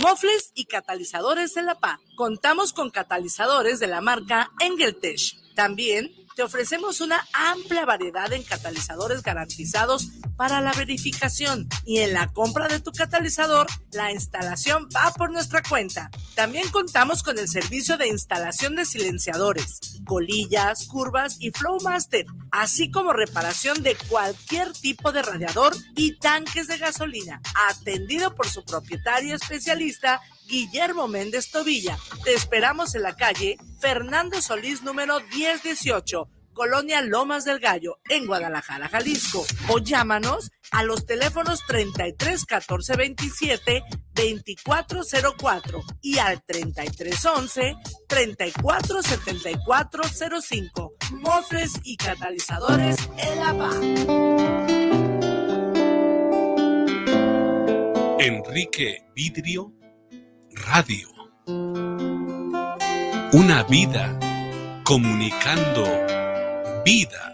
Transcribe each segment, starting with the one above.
Mofles y catalizadores de la PA. Contamos con catalizadores de la marca Engeltech. También te ofrecemos una amplia variedad en catalizadores garantizados para la verificación y en la compra de tu catalizador, la instalación va por nuestra cuenta. También contamos con el servicio de instalación de silenciadores, colillas, curvas y Flowmaster, así como reparación de cualquier tipo de radiador y tanques de gasolina, atendido por su propietario especialista Guillermo Méndez Tobilla. Te esperamos en la calle Fernando Solís número 1018, Colonia Lomas del Gallo, en Guadalajara, Jalisco. O llámanos a los teléfonos 33 14 27 2404 y al 33 11 34 74 05. Mofres y catalizadores El Enrique Vidrio Radio. Una vida comunicando vida.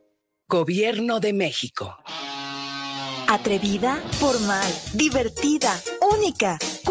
Gobierno de México. Atrevida, formal, divertida, única.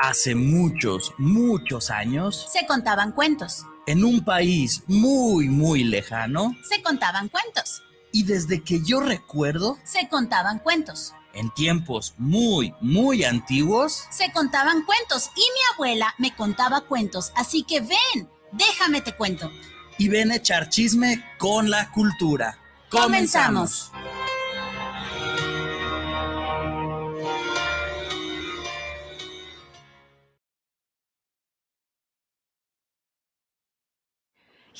Hace muchos, muchos años, Se contaban cuentos. en un país muy, muy lejano, Se contaban cuentos. y desde que yo recuerdo, Se contaban cuentos. en tiempos muy, muy antiguos, se contaban cuentos y mi abuela me contaba cuentos, así que ven, déjame te cuento. Y ven a echar chisme con la cultura. Comenzamos.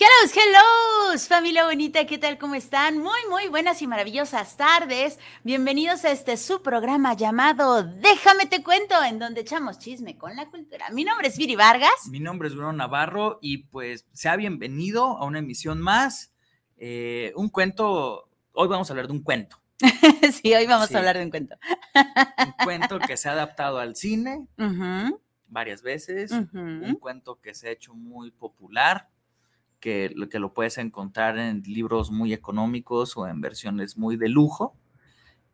Hello, hello, familia bonita, ¿qué tal? ¿Cómo están? Muy, muy buenas y maravillosas tardes. Bienvenidos a este su programa llamado Déjame te cuento, en donde echamos chisme con la cultura. Mi nombre es Viri Vargas. Mi nombre es Bruno Navarro y pues sea bienvenido a una emisión más. Eh, un cuento, hoy vamos a hablar de un cuento. sí, hoy vamos sí. a hablar de un cuento. un cuento que se ha adaptado al cine uh -huh. varias veces, uh -huh. un cuento que se ha hecho muy popular que, que, lo puedes encontrar en libros muy económicos o en versiones muy de lujo.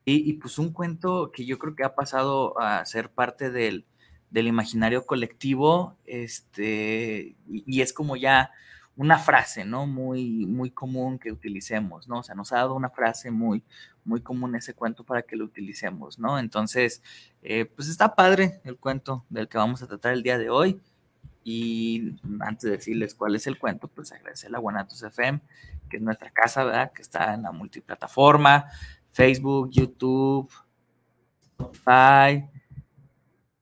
Y, y, pues un cuento que yo creo que ha pasado a ser parte del, del imaginario colectivo, este, y, y, es como ya una frase, ¿no? Muy, muy común que utilicemos, ¿no? O sea, nos ha dado una frase muy, muy común ese cuento para que lo utilicemos, ¿no? Entonces, eh, pues está padre el cuento del que vamos a tratar el día de hoy. Y antes de decirles cuál es el cuento, pues agradecer a Guanatos FM, que es nuestra casa, ¿verdad? Que está en la multiplataforma, Facebook, YouTube, Spotify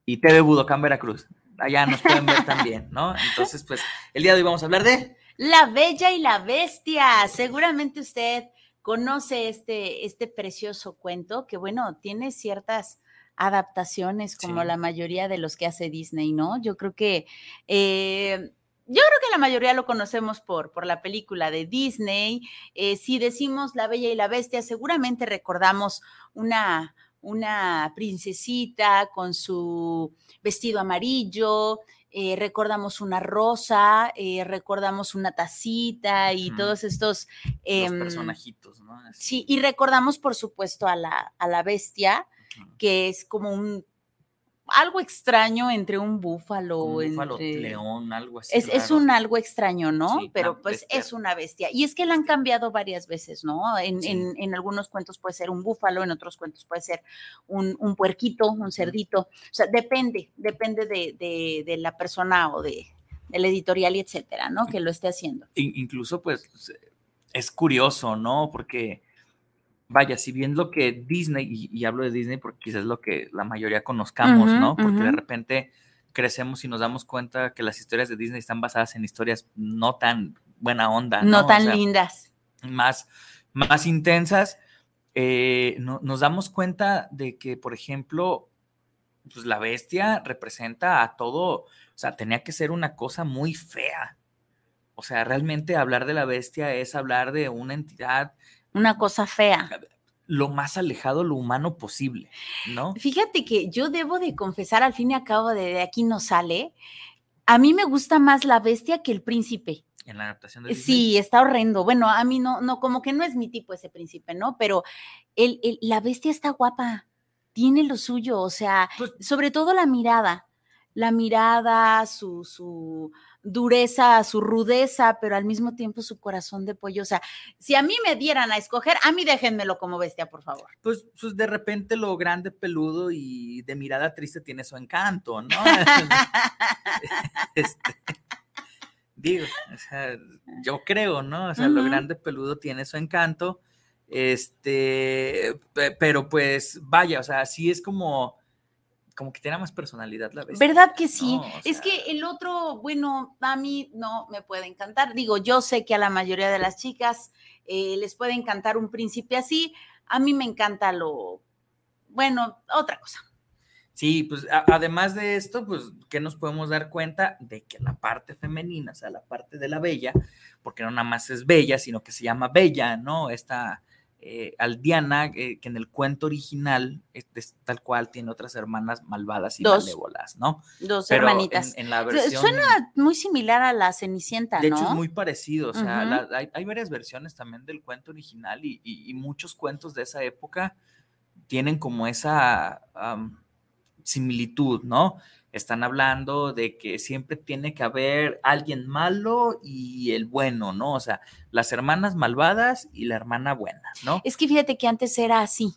y TV Budocán Veracruz. Allá nos pueden ver también, ¿no? Entonces, pues, el día de hoy vamos a hablar de... La Bella y la Bestia. Seguramente usted conoce este, este precioso cuento que, bueno, tiene ciertas adaptaciones como sí. la mayoría de los que hace Disney, ¿no? Yo creo que, eh, yo creo que la mayoría lo conocemos por, por la película de Disney. Eh, si decimos La Bella y la Bestia, seguramente recordamos una, una princesita con su vestido amarillo, eh, recordamos una rosa, eh, recordamos una tacita y todos estos... Los em, personajitos, ¿no? Así. Sí, y recordamos, por supuesto, a la, a la bestia, que es como un algo extraño entre un búfalo, Un búfalo, entre- león, algo así. Es, es un algo extraño, ¿no? Sí, Pero pues bestia. es una bestia. Y es que la han cambiado varias veces, ¿no? En, Sí. en- en algunos cuentos puede ser un búfalo, en otros cuentos puede ser un, un puerquito, un cerdito. O sea, depende, depende de, de- de la persona o de, del editorial y etcétera, ¿no? Que lo esté haciendo. In- incluso pues es curioso, ¿no? Porque, vaya, si bien lo que Disney, y, y hablo de Disney porque quizás es lo que la mayoría conozcamos, ¿no? Porque de repente crecemos y nos damos cuenta que las historias de Disney están basadas en historias no tan buena onda, ¿no? No O tan sea, lindas. más, más intensas, eh, no- nos damos cuenta de que, por ejemplo, pues la bestia representa a todo, o sea, tenía que ser una cosa muy fea. O sea, realmente hablar de la bestia es hablar de una entidad Una cosa fea. lo más alejado lo humano posible, ¿no? Fíjate que yo debo de confesar, al fin y al cabo, de, de aquí no sale. A mí me gusta más la bestia que el príncipe. En la adaptación de Disney. Sí, está horrendo. Bueno, a mí no, no, como que no es mi tipo ese príncipe, ¿no? Pero el, el- la bestia está guapa, tiene lo suyo, o sea, Pues sobre todo la mirada, la mirada, su, su dureza, su rudeza, pero al mismo tiempo su corazón de pollo. O sea, si a mí me dieran a escoger, a mí déjenmelo como bestia, por favor. Pues, pues de repente lo grande, peludo y de mirada triste tiene su encanto, ¿no? Este, digo, o sea, yo creo, ¿no? O sea, lo grande, peludo tiene su encanto. Este, pe- pero pues vaya, o sea, sí es como, como que tiene más personalidad la bestia. ¿Verdad que sí? ¿no? O es que el otro, bueno, a mí no me puede encantar. Digo, yo sé que a la mayoría de las chicas eh, les puede encantar un príncipe así. A mí me encanta lo, bueno, otra cosa. Sí, pues a- además de esto, pues, ¿qué nos podemos dar cuenta? De que la parte femenina, o sea, la parte de la bella, porque no nada más es bella, sino que se llama bella, ¿no? Esta eh, aldeana, eh, que en el cuento original es, es tal cual tiene otras hermanas malvadas y Dos. malévolas, ¿no? Dos Pero hermanitas. En, en la versión... Suena muy similar a la Cenicienta, De ¿no? hecho, es muy parecido. O sea, la- hay, hay varias versiones también del cuento original y, y- y muchos cuentos de esa época tienen como esa similitud, ¿no? Están hablando de que siempre tiene que haber alguien malo y el bueno, ¿no? O sea, las hermanas malvadas y la hermana buena, ¿no? Es que fíjate que antes era así.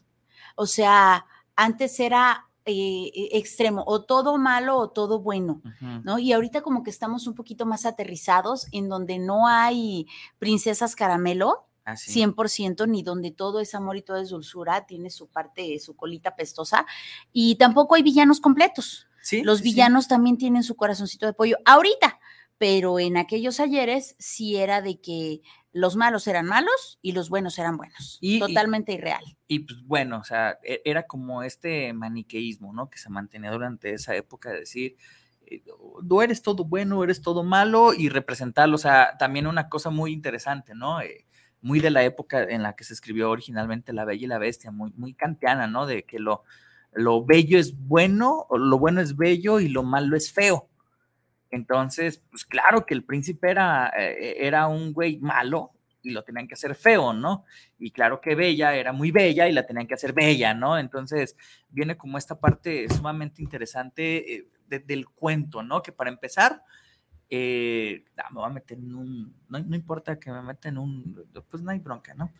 O sea, antes era eh, extremo, o todo malo o todo bueno, ¿no? Y ahorita como que estamos un poquito más aterrizados en donde no hay princesas caramelo, 100%, ni donde todo es amor y todo es dulzura, tiene su parte, su colita pestosa, y tampoco hay villanos completos. Los villanos también tienen su corazoncito de pollo. Ahorita, pero en aquellos ayeres sí era de que los malos eran malos y los buenos eran buenos. Totalmente irreal. Y pues bueno, o sea, e, era como este maniqueísmo, ¿no? Que se mantenía durante esa época de decir, eh, no eres todo bueno, eres todo malo y representarlo, o sea, también una cosa muy interesante, ¿no? Eh, muy de la época en la que se escribió originalmente La Bella y la Bestia, muy, muy kantiana, ¿no? De que lo, lo bello es bueno, lo bueno es bello y lo malo es feo. Entonces, pues claro que el príncipe era, eh, era un güey malo y lo tenían que hacer feo, ¿no? Y claro que Bella era muy bella y la tenían que hacer bella, ¿no? Entonces, viene como esta parte sumamente interesante eh, del cuento, ¿no? Que para empezar, eh, ah, me voy a meter en un, no, importa que me meta en un, pues no hay bronca, ¿no?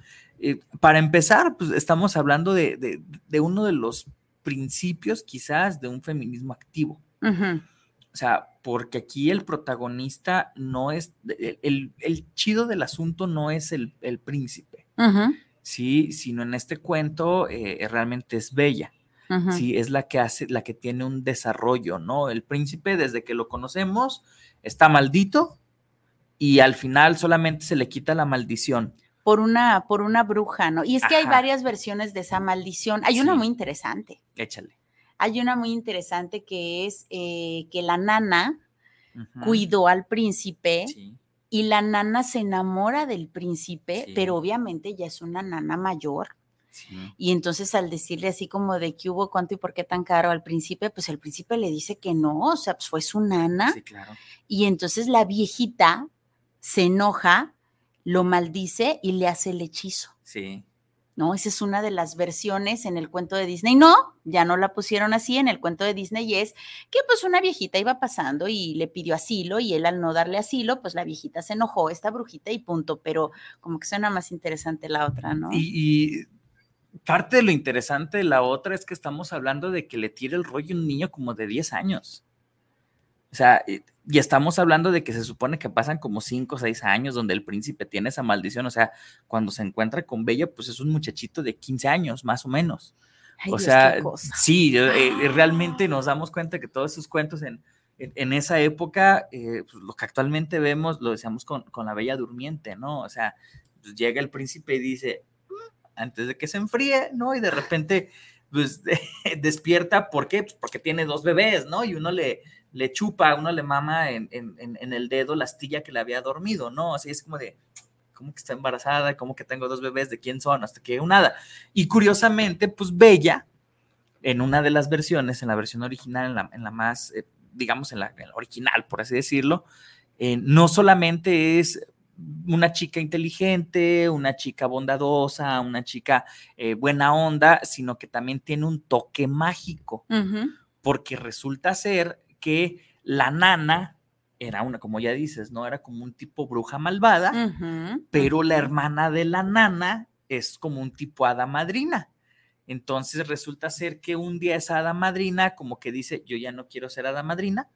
para empezar, pues estamos hablando de, uno de los principios quizás de un feminismo activo. O sea, porque aquí el protagonista no es, el, chido del asunto no es el, príncipe, sí, sino en este cuento eh, realmente es Bella. Sí, es la que hace, la que tiene un desarrollo, ¿no? El príncipe, desde que lo conocemos, está maldito y al final solamente se le quita la maldición. Por una, por una bruja, ¿no? Y es que hay varias versiones de esa maldición. Hay una muy interesante. Échale. Hay una muy interesante que es eh, que la nana cuidó al príncipe y la nana se enamora del príncipe, pero obviamente ya es una nana mayor. Y entonces al decirle así como de qué hubo, cuánto y por qué tan caro al príncipe, pues el príncipe le dice que no, o sea, pues fue su nana. Y entonces la viejita se enoja, lo maldice y le hace el hechizo. Sí. ¿no? Esa es una de las versiones en el cuento de Disney. No, ya no la pusieron así en el cuento de Disney y es que pues una viejita iba pasando y le pidió asilo y él al no darle asilo, pues la viejita se enojó, esta brujita y punto, pero como que suena más interesante la otra, ¿no? Y, y parte de lo interesante de la otra es que estamos hablando de que le tire el rollo a un niño como de 10 años. O sea, y estamos hablando de que se supone que pasan como 5 o 6 años donde el príncipe tiene esa maldición. O sea, cuando se encuentra con Bella, pues es un muchachito de 15 años, más o menos. o sea, sí, eh, eh, realmente nos damos cuenta que todos esos cuentos en, en, esa época, eh, pues lo que actualmente vemos, lo decíamos con, con la Bella Durmiente, ¿no? O sea, pues llega el príncipe y dice, mm, antes de que se enfríe, ¿no? Y de repente, pues despierta, ¿por qué? Pues porque tiene dos bebés, ¿no? Y uno le, le chupa, uno le mama en, el dedo la astilla que le había dormido, ¿no? Así es como de, ¿cómo que está embarazada? ¿Cómo que tengo dos bebés? ¿De quién son? Hasta que nada. Y curiosamente, pues Bella, en una de las versiones, en la versión original, en la, más, eh, digamos, en la, original, por así decirlo, eh, no solamente es una chica inteligente, una chica bondadosa, una chica eh, buena onda, sino que también tiene un toque mágico, porque resulta ser que la nana era una, como ya dices, ¿no? Era como un tipo bruja malvada, pero la hermana de la nana es como un tipo hada madrina. Entonces resulta ser que un día esa hada madrina como que dice, yo ya no quiero ser hada madrina,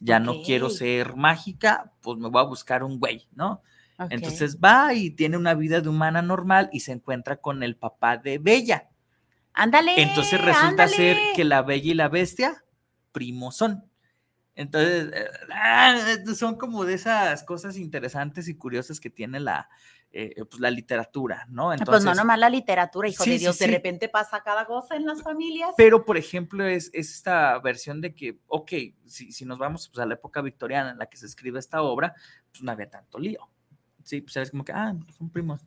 ya no quiero ser mágica, pues me voy a buscar un güey, ¿no? Entonces va y tiene una vida de humana normal y se encuentra con el papá de Bella. Ándale. Entonces resulta ser que la Bella y la Bestia primos son. Entonces, eh, ah, son como de esas cosas interesantes y curiosas que tiene la, eh, pues la literatura, ¿no? Entonces, pues no nomás la literatura, hijo de Dios, de repente pasa cada cosa en las familias. Pero, por ejemplo, es, esta versión de que, ok, si, si nos vamos pues, a la época victoriana en la que se escribe esta obra, pues no había tanto lío. Sí, pues es como que, ah, son primos,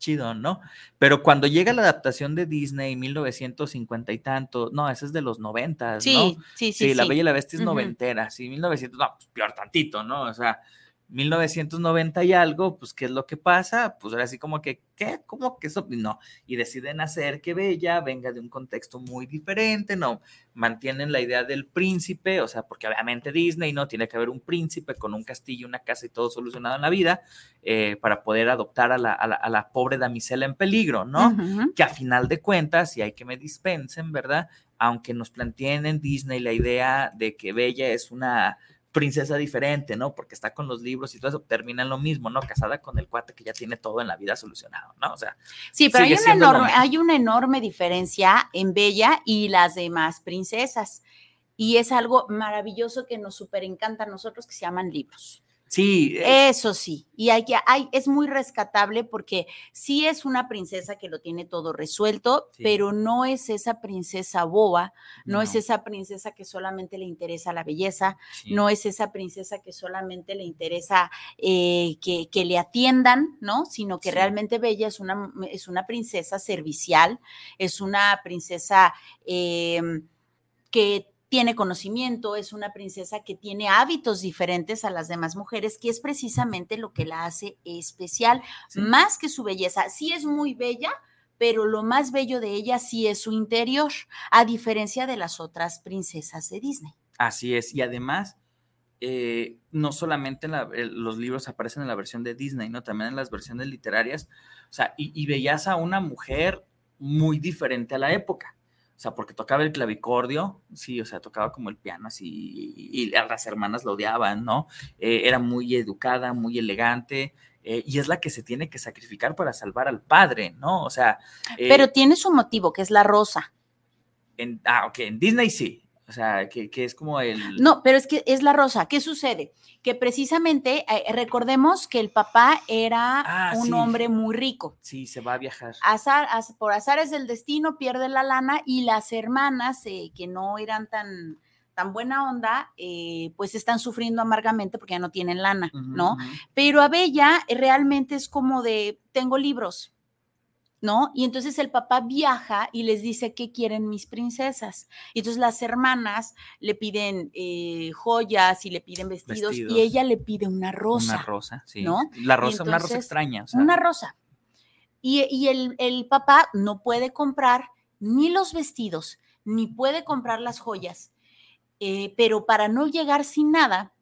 chido, ¿no? Pero cuando llega la adaptación de Disney, 1950 y tanto, no, esa es de los 90, ¿no? Sí, sí, sí. Sí, La Bella y la Bestia es noventera, sí, 1900, no, pues peor tantito, ¿no? O sea, 1990 y algo, pues, ¿qué es lo que pasa? Pues ahora sí como que, ¿qué? ¿Cómo que eso? No, y deciden hacer que Bella venga de un contexto muy diferente, ¿no? Mantienen la idea del príncipe, o sea, porque obviamente Disney, ¿no? Tiene que haber un príncipe con un castillo, una casa y todo solucionado en la vida eh, para poder adoptar a la, a, la, pobre damisela en peligro, ¿no? Que a final de cuentas, y hay que me dispensen, ¿verdad? aunque nos planteen en Disney la idea de que Bella es una princesa diferente, ¿no? Porque está con los libros y todo eso, termina en lo mismo, ¿no? Casada con el cuate que ya tiene todo en la vida solucionado, ¿no? O sea. Sí, pero hay una, enorme, hay una enorme diferencia en Bella y las demás princesas. Y es algo maravilloso que nos súper encanta a nosotros que se llaman libros. Sí. Eh, Eso sí, y hay que, hay, es muy rescatable porque sí es una princesa que lo tiene todo resuelto, pero no es esa princesa boba, no, es esa princesa que solamente le interesa la belleza, no es esa princesa que solamente le interesa eh, que, que, le atiendan, ¿no? Sino que realmente Bella es una, es una princesa servicial, es una princesa em, que tiene conocimiento, es una princesa que tiene hábitos diferentes a las demás mujeres, que es precisamente lo que la hace especial, más que su belleza. Sí es muy bella, pero lo más bello de ella sí es su interior, a diferencia de las otras princesas de Disney. Así es, y además, eh, no solamente los libros aparecen en la versión de Disney, ¿no? También en las versiones literarias, o sea, y, y veías a una mujer muy diferente a la época o sea, porque tocaba el clavicordio, sí, o sea, tocaba como el piano así, y, las hermanas lo odiaban, ¿no? Eh, era muy educada, muy elegante, eh, y es la que se tiene que sacrificar para salvar al padre, ¿no? O sea... Eh, Pero tiene su motivo, que es la rosa. En, ah, ok, en Disney sí, o sea, que, es como el... No, pero es que es la rosa. ¿Qué sucede? Que precisamente, eh, recordemos que el papá era ah, un hombre muy rico. Sí, se va a viajar. Azar, por azares del destino pierde la lana y las hermanas eh, que no eran tan tan buena onda, eh, pues están sufriendo amargamente porque ya no tienen lana, ¿no? Pero a Bella realmente es como de, tengo libros, ¿no? Y entonces el papá viaja y les dice qué quieren mis princesas. Y entonces las hermanas le piden eh, joyas y le piden vestidos, y ella le pide una rosa. Una rosa, sí. ¿no? La rosa, una rosa extraña. Una rosa. Y, el, papá no puede comprar ni los vestidos, ni puede comprar las joyas. Eh, pero para no llegar sin nada,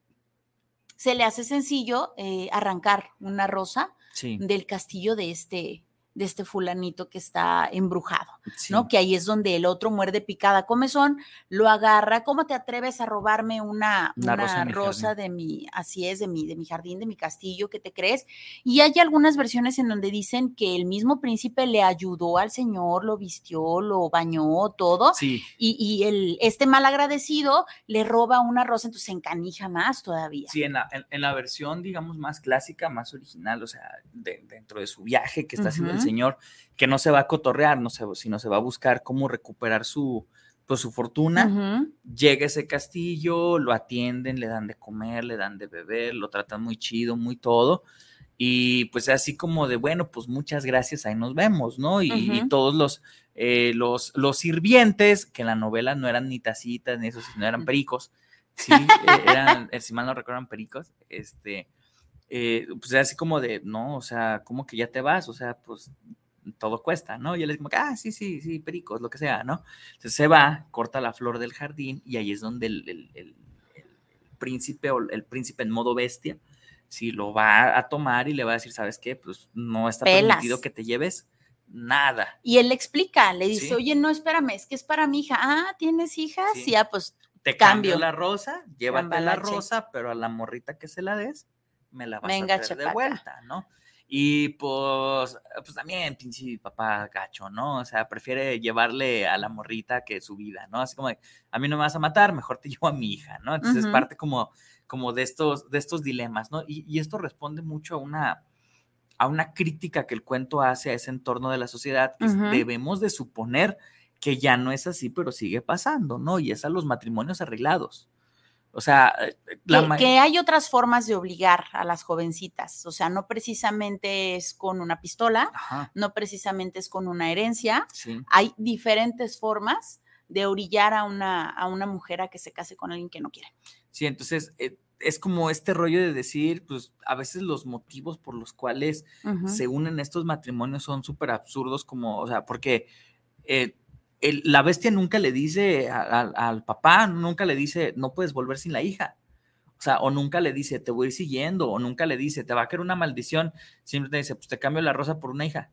se le hace sencillo eh, arrancar una rosa del castillo de este, de este fulanito que está embrujado, ¿no? Que ahí es donde el otro muerde picada comezón, lo agarra, ¿cómo te atreves a robarme una, una, rosa, de mi, así es, de mi, de mi jardín, de mi castillo, ¿qué te crees? Y hay algunas versiones en donde dicen que el mismo príncipe le ayudó al señor, lo vistió, lo bañó, todo, y, y el, este mal agradecido le roba una rosa, entonces se encanija más todavía. Sí, en la, en, la versión, digamos, más clásica, más original, o sea, dentro de su viaje que está haciendo el señor que no se va a cotorrear, no se, sino se va a buscar cómo recuperar su, pues, su fortuna. Llega ese castillo, lo atienden, le dan de comer, le dan de beber, lo tratan muy chido, muy todo. Y pues así como de, bueno, pues muchas gracias, ahí nos vemos, ¿no? Y, todos los, eh, los, los sirvientes, que en la novela no eran ni tacitas ni eso, sino eran pericos, sí, e, eran, eh, si mal no recuerdan, pericos, este, eh, pues así como de, no, o sea, como que ya te vas, o sea, pues todo cuesta, ¿no? Y él es como, ah, sí, sí, sí, pericos, lo que sea, ¿no? Entonces se va, corta la flor del jardín y ahí es donde el, príncipe o el príncipe en modo bestia, si lo va a tomar y le va a decir, ¿sabes qué? Pues no está permitido que te lleves nada. Y él le explica, le dice, oye, no, espérame, es que es para mi hija. Ah, ¿tienes hijas? Sí, ya, pues te cambio. la rosa, llévate la rosa, pero a la morrita que se la des, me la vas a traer de vuelta, ¿no? Y pues, pues también, pinche papá gacho, ¿no? O sea, prefiere llevarle a la morrita que su vida, ¿no? Así como, a mí no me vas a matar, mejor te llevo a mi hija, ¿no? Entonces es parte como, como de, estos, de estos dilemas, ¿no? Y, esto responde mucho a una, a una crítica que el cuento hace a ese entorno de la sociedad, que debemos de suponer que ya no es así, pero sigue pasando, ¿no? Y es a los matrimonios arreglados. O sea, eh, que, hay otras formas de obligar a las jovencitas. O sea, no precisamente es con una pistola, no precisamente es con una herencia. Hay diferentes formas de orillar a una, a una mujer a que se case con alguien que no quiere. Sí, entonces eh, es como este rollo de decir, pues a veces los motivos por los cuales se unen estos matrimonios son súper absurdos, como, o sea, porque eh, la bestia nunca le dice al papá, nunca le dice, no puedes volver sin la hija. O sea, o nunca le dice, te voy a ir siguiendo, o nunca le dice, te va a caer una maldición. Siempre te dice, pues te cambio la rosa por una hija.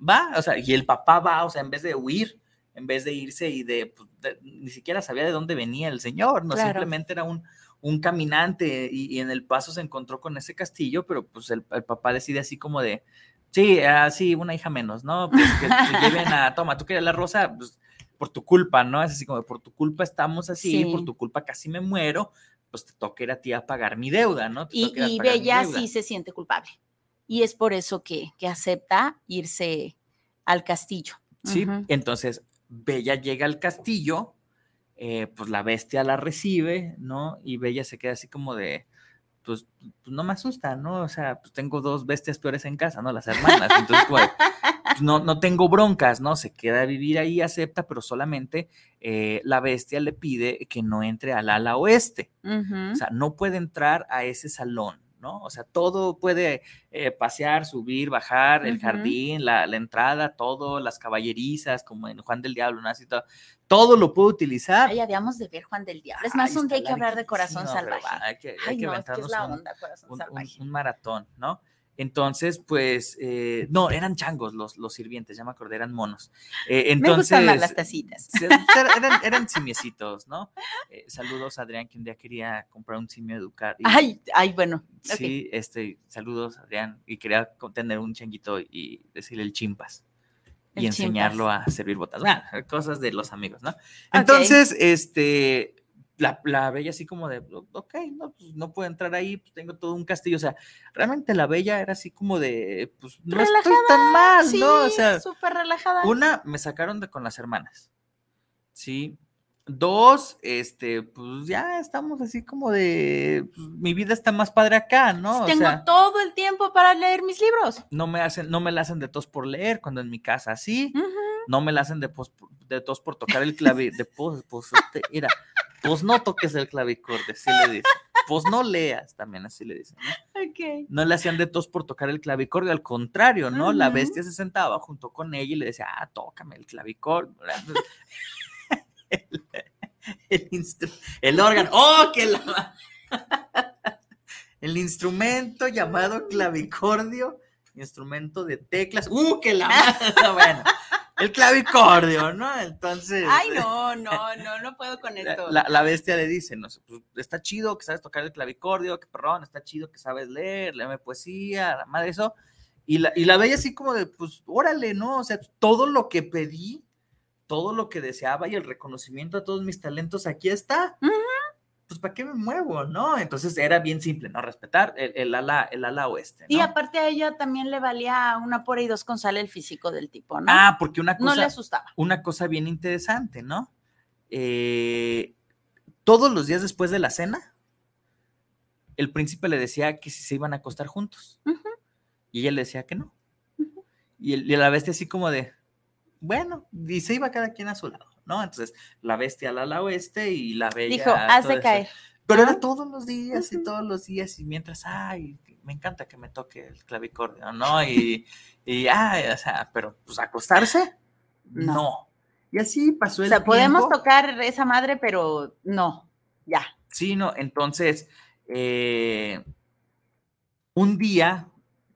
Va, o sea, y el papá va, o sea, en vez de huir, en vez de irse y de, pues, de- ni siquiera sabía de dónde venía el señor, no Claro. simplemente era un, un caminante y, y en el paso se encontró con ese castillo, pero pues el, el papá decide así como de, sí, ah, sí, una hija menos, ¿no? Pues que te lleven a, toma, tú querías la rosa, pues por tu culpa, ¿no? Es así como, por tu culpa estamos así, Sí. por tu culpa casi me muero, pues te toca ir a ti a pagar mi deuda, ¿no? Te Y, Bella sí se siente culpable. Y es por eso que, que acepta irse al castillo. Sí, entonces Bella llega al castillo, eh, pues la bestia la recibe, ¿no? Y Bella se queda así como de, pues, pues, no me asusta, ¿no? O sea, pues tengo dos bestias peores en casa, ¿no? Las hermanas. Entonces, pues, no, no tengo broncas, ¿no? Se queda a vivir ahí, acepta, pero solamente eh, la bestia le pide que no entre al ala oeste. O sea, no puede entrar a ese salón, ¿no? O sea, todo puede eh, pasear, subir, bajar, el jardín, la, la entrada, todo, las caballerizas, como en Juan del Diablo, ¿no? Así todo, todo lo puede utilizar. Ay, habíamos de ver Juan del Diablo. Es más, Ay, un día hay que hablar de Corazón Salvaje. va, hay que, hay Ay, que no, es que es aventarnos la un- onda, Corazón un, un- Salvaje. un maratón, ¿no? Entonces, pues, eh, no, eran changos los, los sirvientes, ya me acordé, eran monos. Eh, Me gustan más entonces, las tacitas. eran, eran simiecitos, ¿no? Eh, saludos a Adrián, que un día quería comprar un simio educar. y- Ay, ay, bueno. Sí, este, saludos, Adrián, y quería tener un changuito y decirle el chimpas y El enseñarlo a servir botas. Bueno, cosas de los amigos, ¿no? Entonces, este, la, la bella así como de, ok, no, pues no puedo entrar ahí, pues tengo todo un castillo, o sea, realmente la bella era así como de, pues no estoy tan mal, sí, ¿no? O sea, súper relajada. una, me sacaron de con las hermanas, ¿sí? Dos, este, pues ya estamos así como de, pues, mi vida está más padre acá, ¿no? O Tengo sea, todo el tiempo para leer mis libros. no me hacen, no me la hacen de tos por leer cuando en mi casa sí, no me la hacen de, pos- de tos por tocar el clavi, de pos, pues, este, mira, pues no toques el clavicorde, así le dicen, pues no leas, también así le dicen, ¿no? Ok. No le hacían de tos por tocar el clavicordio, al contrario, ¿no? La bestia se sentaba junto con ella y le decía, ah, tócame el clavicordio. el, el el órgano, ¡oh, que la... El instrumento llamado clavicordio, instrumento de teclas, ¡uh, que la... bueno, el clavicordio, ¿no? Entonces... Ay, no, no, no, no puedo con esto. La, la bestia le dice, no sé, pues, está chido que sabes tocar el clavicordio, que perrón, está chido que sabes leer, léeme poesía, la madre eso. Y la, y la bella así como de, pues, órale, ¿no? O sea, todo lo que pedí, todo lo que deseaba y el reconocimiento a todos mis talentos, aquí está. Pues, ¿para qué me muevo, no? Entonces era bien simple, ¿no? Respetar el, el ala, el ala oeste, ¿no? Y aparte a ella también le valía una por y dos con sal el físico del tipo, ¿no? Ah, porque una cosa. No le asustaba. Una cosa bien interesante, ¿no? Eh, todos los días después de la cena, el príncipe le decía que si se iban a acostar juntos. Y ella le decía que no. y, el- y la bestia así como de, bueno, y se iba cada quien a su lado, ¿no? Entonces, la bestia al ala oeste y la bella. Dijo, eso. caer. Pero era todos los días y todos los días y mientras, ay, me encanta que me toque el clavicordio, ¿no? Y, y ay, o sea, pero pues acostarse, no. Y así pasó O el sea, podemos tocar esa madre, pero no, ya. Sí, no, entonces, eh, un día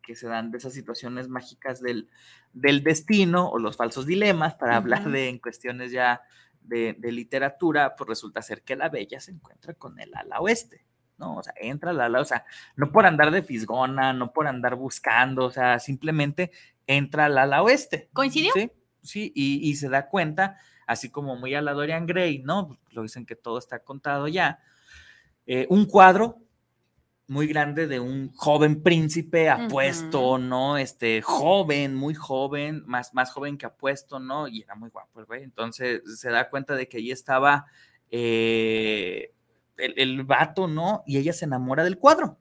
que se dan de esas situaciones mágicas del, del destino o los falsos dilemas, para hablar de en cuestiones ya de, de literatura, pues resulta ser que la bella se encuentra con el ala oeste, ¿no? O sea, entra al ala, o sea, no por andar de fisgona, no por andar buscando, o sea, simplemente entra al ala oeste. ¿Coincidió? Sí, sí, y, y se da cuenta, así como muy a la Dorian Gray, ¿no? Lo dicen que todo está contado ya. eh, un cuadro muy grande de un joven príncipe apuesto, ¿no? Este, joven, muy joven, más, más joven que apuesto, ¿no? Y era muy guapo el güey. Entonces se da cuenta de que allí estaba eh, el, el vato, ¿no? Y ella se enamora del cuadro.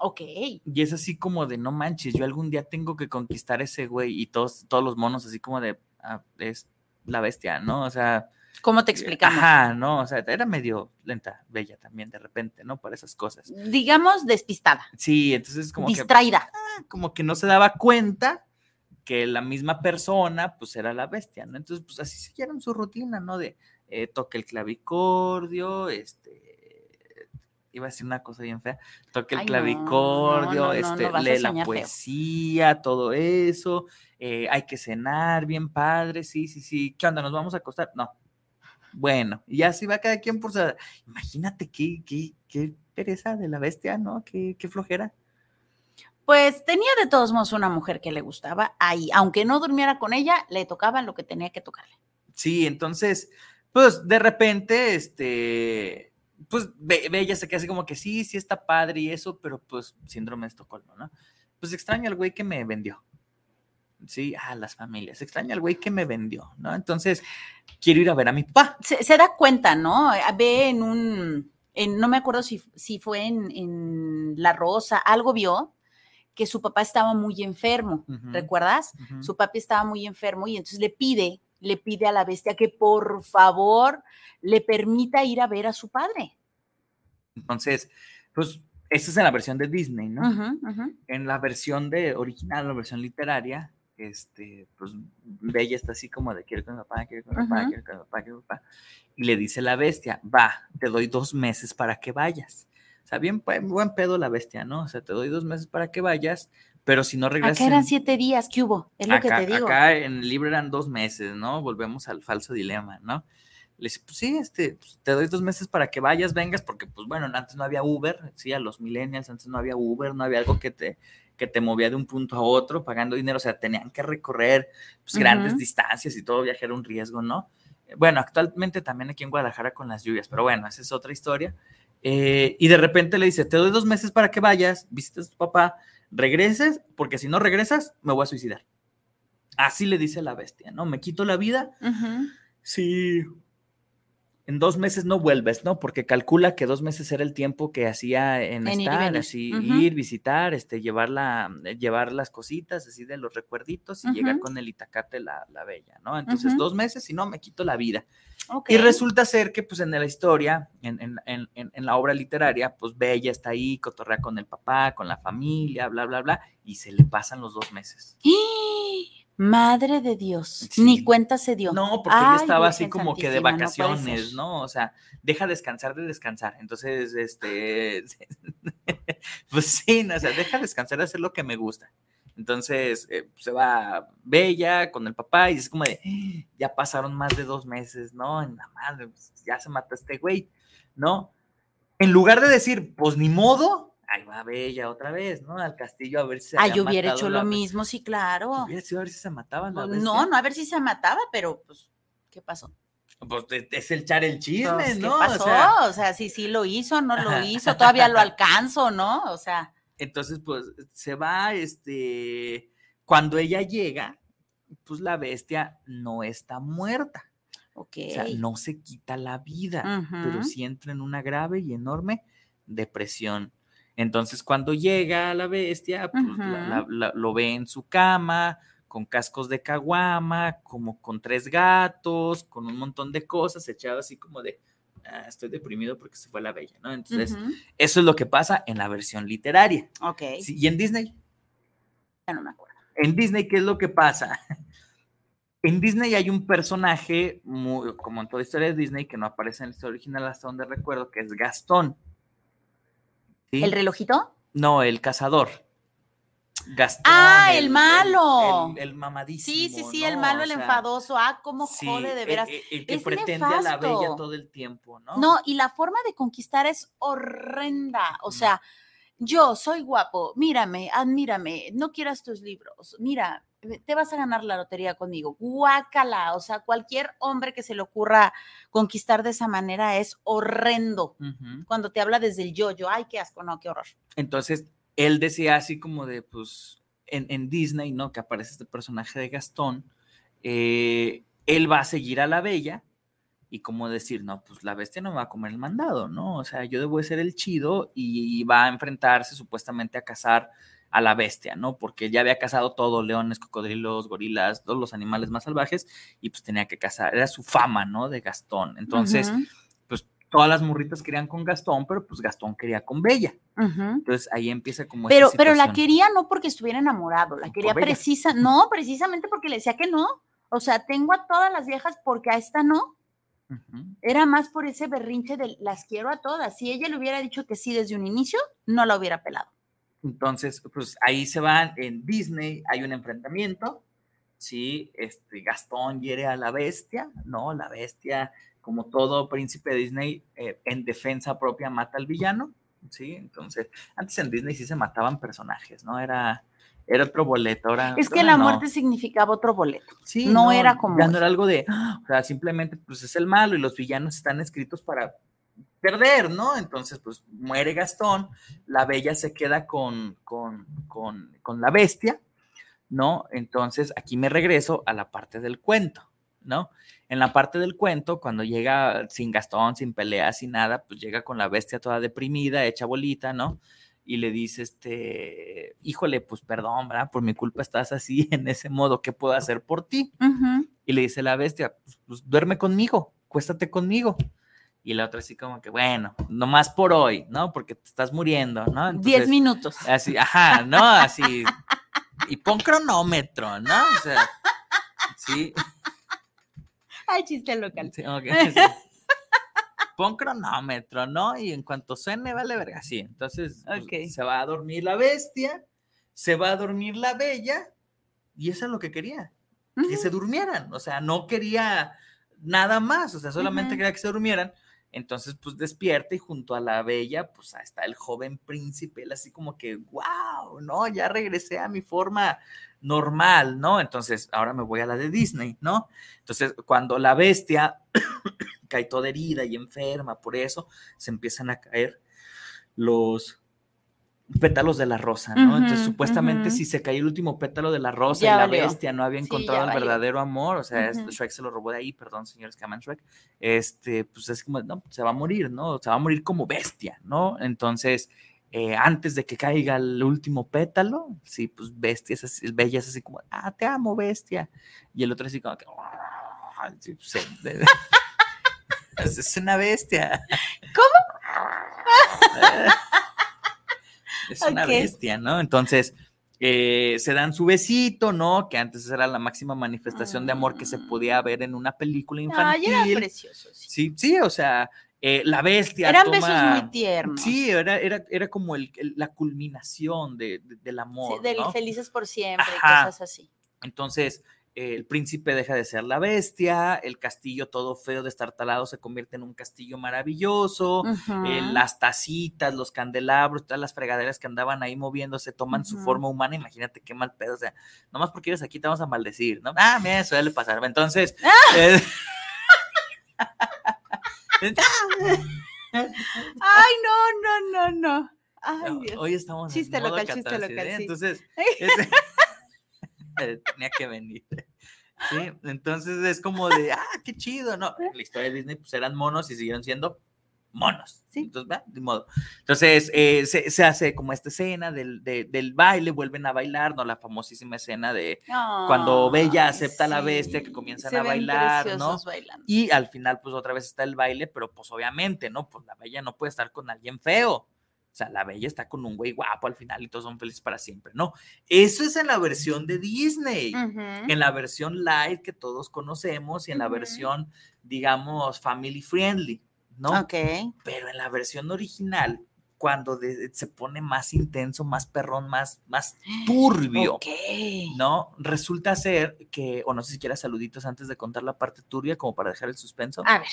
Ok. Y es así como de, no manches, yo algún día tengo que conquistar ese güey y todos, todos los monos así como de, "Ah, es la bestia, ¿no? O sea... ¿Cómo te explicamos? Ajá, no, o sea, era medio lenta, bella también de repente, ¿no? Para esas cosas. Digamos despistada, Sí, entonces como que distraída. como que no se daba cuenta que la misma persona, pues era la bestia, ¿no? Entonces, pues así siguieron su rutina, ¿no? De eh, toque el clavicordio, este, iba a decir una cosa bien fea, toque el clavicordio, no, no, no, este, lee la feo. poesía, todo eso, eh, hay que cenar, bien padre, sí, sí, sí, ¿qué onda? ¿Nos vamos a acostar? No. Bueno, y así va cada quien por su... Imagínate qué, qué, qué pereza de la bestia, ¿no? Qué, qué flojera. Pues tenía de todos modos una mujer que le gustaba ahí, aunque no durmiera con ella, le tocaba lo que tenía que tocarle. Sí, entonces, pues de repente, este, pues Be- Bella se queda así como que sí, sí está padre y eso, pero pues síndrome de Estocolmo, ¿no? Pues extraña al güey que me vendió. Sí, a las familias. Extraña al güey que me vendió, ¿no? Entonces, quiero ir a ver a mi papá. Se, se da cuenta, ¿no? Ve en un, en- no me acuerdo si, si fue en, en La Rosa, algo vio que su papá estaba muy enfermo. ¿recuerdas? Su papi estaba muy enfermo y entonces le pide, le pide a la bestia que por favor le permita ir a ver a su padre. Entonces, pues, esta es en la versión de Disney, ¿no? En la versión de original, la versión literaria, este, pues Bella está así como de quiero con mi papá, quiero con mi papá, quiero con mi papá, quiero con papá. Y le dice la bestia, va, te doy dos meses para que vayas. O sea, bien buen pedo la bestia, ¿no? O sea, te doy dos meses para que vayas, pero si no regresas. Acá eran siete días, ¿qué hubo? Es lo acá, que te digo. acá en el libro eran dos meses, ¿no? Volvemos al falso dilema, ¿no? Le dice, pues sí, este, pues, te doy dos meses para que vayas, vengas, porque pues bueno, antes no había Uber, sí, a los millennials antes no había Uber, no había algo que te, que te movía de un punto a otro pagando dinero, o sea, tenían que recorrer pues, grandes distancias y todo viajar era un riesgo, ¿no? Bueno, actualmente también aquí en Guadalajara con las lluvias, pero bueno, esa es otra historia. Eh, y de repente le dice, te doy dos meses para que vayas, visites a tu papá, regreses, porque si no regresas, me voy a suicidar. Así le dice la bestia, ¿no? Me quito la vida Ujú. si en dos meses no vuelves, ¿no? Porque calcula que dos meses era el tiempo que hacía en, ir estar, venir. así, ir, visitar, este, llevar, la, eh, llevar las cositas, así de los recuerditos y llegar con el itacate la, la bella, ¿no? Entonces, dos meses y no, me quito la vida. Y resulta ser que, pues, en la historia, en, en- en- la obra literaria, pues, Bella está ahí, cotorrea con el papá, con la familia, bla, bla, bla, y se le pasan los dos meses. Madre de Dios, ni cuenta se dio. No, porque ella Ay, estaba así como que de no vacaciones. ¿no? O sea, deja descansar de descansar. Entonces, este, pues sí, no, o sea, deja descansar de hacer lo que me gusta. Entonces, eh, se va Bella con el papá y es como de, "Ah, ya pasaron más de dos meses, ¿no? En la madre, pues, ya se mata este güey, ¿no? En lugar de decir, pues ni modo, ahí va Bella otra vez, ¿no? Al castillo a ver si se Ah, yo hubiera hecho lo mismo, sí, claro. Hubiera sido a ver si se mataban la No, bestia. no, a ver si se mataba, pero pues, ¿qué pasó? Pues es- es el echar el chisme, Pues, ¿Qué ¿no? O pasó? sea, O sea, si sí lo hizo, no lo hizo, todavía lo alcanzo, ¿no? O sea, entonces, pues se va, este, cuando ella llega, pues la bestia no está muerta. ok. O sea, no se quita la vida, pero sí entra en una grave y enorme depresión. Entonces, cuando llega la bestia, pues la- la- la- lo ve en su cama, con cascos de caguama, como con tres gatos, con un montón de cosas, echado así como de, "Ah, estoy deprimido porque se fue la bella, ¿no? Entonces, eso es lo que pasa en la versión literaria. Ok. Sí, y en Disney, Ya no me acuerdo. en Disney, ¿qué es lo que pasa? En Disney hay un personaje, muy- como en toda historia de Disney, que no aparece en la historia original hasta donde recuerdo, que es Gastón. ¿Sí? ¿El relojito? No, el cazador. Gastón. Ah, el malo. El, el mamadísimo. Sí, sí, sí, ¿no? el malo, O el sea, enfadoso. Ah, cómo sí, jode de el- veras. El, el que Es pretende a la bella todo el tiempo, ¿no? No, y la forma de conquistar es horrenda. O sea, yo soy guapo, mírame, admírame, no quieras tus libros, mira, te vas a ganar la lotería conmigo. Guácala, o sea, cualquier hombre que se le ocurra conquistar de esa manera es horrendo. Cuando te habla desde el yo-yo, ay, qué asco, no, qué horror. Entonces, él decía así como de, pues, en, en Disney, ¿no? Que aparece este personaje de Gastón, eh, él va a seguir a la bella y como decir, no, pues la bestia no me va a comer el mandado, ¿no? O sea, yo debo de ser el chido y, va a enfrentarse supuestamente a cazar a la bestia, ¿no? Porque ya había cazado todo, leones, cocodrilos, gorilas, todos los animales más salvajes y pues tenía que cazar, era su fama, ¿no? De Gastón. Entonces, pues todas las morritas querían con Gastón, pero pues Gastón quería con Bella. Entonces ahí empieza como Pero, esta pero la quería no porque estuviera enamorado, la quería precisa, no, precisamente porque le decía que no. O sea, tengo a todas las viejas porque a esta no. Era más por ese berrinche de las quiero a todas. Si ella le hubiera dicho que sí desde un inicio, no la hubiera pelado. Entonces, pues ahí se van en Disney, hay un enfrentamiento, ¿sí? Este, Gastón hiere a la bestia, ¿no? La bestia, como todo príncipe de Disney, eh, en defensa propia mata al villano, ¿sí? Entonces, antes en Disney sí se mataban personajes, ¿no? Era, era otro boleto. Ahora, es que la no. muerte significaba otro boleto. Sí, no, era como. Ya no era algo de, o sea, simplemente pues es el malo y los villanos están escritos para perder, ¿no? Entonces, pues muere Gastón, la bella se queda con, con, con, con la bestia, ¿no? Entonces, aquí me regreso a la parte del cuento, ¿no? En la parte del cuento, cuando llega sin Gastón, sin peleas, sin nada, pues llega con la bestia toda deprimida, hecha bolita, ¿no? Y le dice, este, híjole, pues perdón, ¿verdad? Por mi culpa estás así, en ese modo, ¿qué puedo hacer por ti? Y le dice la bestia, pues, pues, duerme conmigo, cuéstate conmigo. Y la otra así como que, bueno, nomás por hoy, ¿no? Porque te estás muriendo, ¿no? Diez minutos. Así, ajá, ¿no? Así. Y pon cronómetro, ¿no? O sea, sí. Ay, chiste local. sí, ok, sí. Pon cronómetro, ¿no? Y en cuanto suene, vale verga. Sí, entonces pues, se va a dormir la bestia, se va a dormir la bella, y eso es lo que quería, que se durmieran. O sea, no quería nada más, o sea, solamente quería que se durmieran. Entonces, pues despierta y junto a la bella, pues está el joven príncipe, él así como que, wow, ¿no? Ya regresé a mi forma normal, ¿no? Entonces, ahora me voy a la de Disney, ¿no? Entonces, cuando la bestia cae toda herida y enferma, por eso se empiezan a caer los pétalos de la rosa, ¿no? Entonces, supuestamente, si se cayó el último pétalo de la rosa Ya y la valió. bestia no había encontrado el valió. verdadero amor, o sea. Shrek se lo robó de ahí, perdón, señores que aman Shrek, este, pues es como, no, se va a morir, ¿no? Se va a morir como bestia, ¿no? Entonces, eh, antes de que caiga el último pétalo, sí, pues bestia, es así, bella es así como, ah, te amo, bestia. Y el otro así como que, de- es una bestia. es una bestia, ¿no? Entonces, eh, se dan su besito, ¿no? Que antes era la máxima manifestación de amor que se podía ver en una película infantil. Ay, era precioso. sí. Sí, sí, o sea, eh, la bestia. Eran toma- besos muy tiernos. Sí, era, era, era como el, el- la culminación de- de- del amor. Sí, del ¿no? felices por siempre Ajá. cosas así. Entonces, el príncipe deja de ser la bestia, el castillo todo feo, destartalado, se convierte en un castillo maravilloso, eh, las tacitas, los candelabros, todas las fregaderas que andaban ahí moviéndose toman su forma humana, imagínate qué mal pedo, o sea, nomás porque eres aquí te vamos a maldecir, ¿no? Ah, mira, eso suele pasar. Entonces, eh, Ay, no, no, no, no. Ay, Dios. hoy estamos Chiste en modo local, chiste local, ¿eh? sí. Entonces, eh, tenía que venir. Sí, entonces es como de, ah, qué chido, ¿no? En la historia de Disney, pues eran monos y siguieron siendo monos. Sí. Entonces, va, de modo. Entonces, eh, se, se hace como esta escena del, de- del baile, vuelven a bailar, ¿no? La famosísima escena de cuando Bella acepta a la bestia que comienzan Se a bailar, ¿no? bailando. Y al final, pues otra vez está el baile, pero pues obviamente, ¿no? Pues la Bella no puede estar con alguien feo. O sea, la Bella está con un güey guapo al final y todos son felices para siempre, ¿no? Eso es en la versión de Disney. Ujú. En la versión light que todos conocemos y en la Ujú. versión, digamos, family friendly, ¿no? Ok. Pero en la versión original, cuando de- se pone más intenso, más perrón, más, más turbio, Ok. ¿no? Resulta ser que, o no sé si quieras saluditos antes de contar la parte turbia, como para dejar el suspenso. A ver,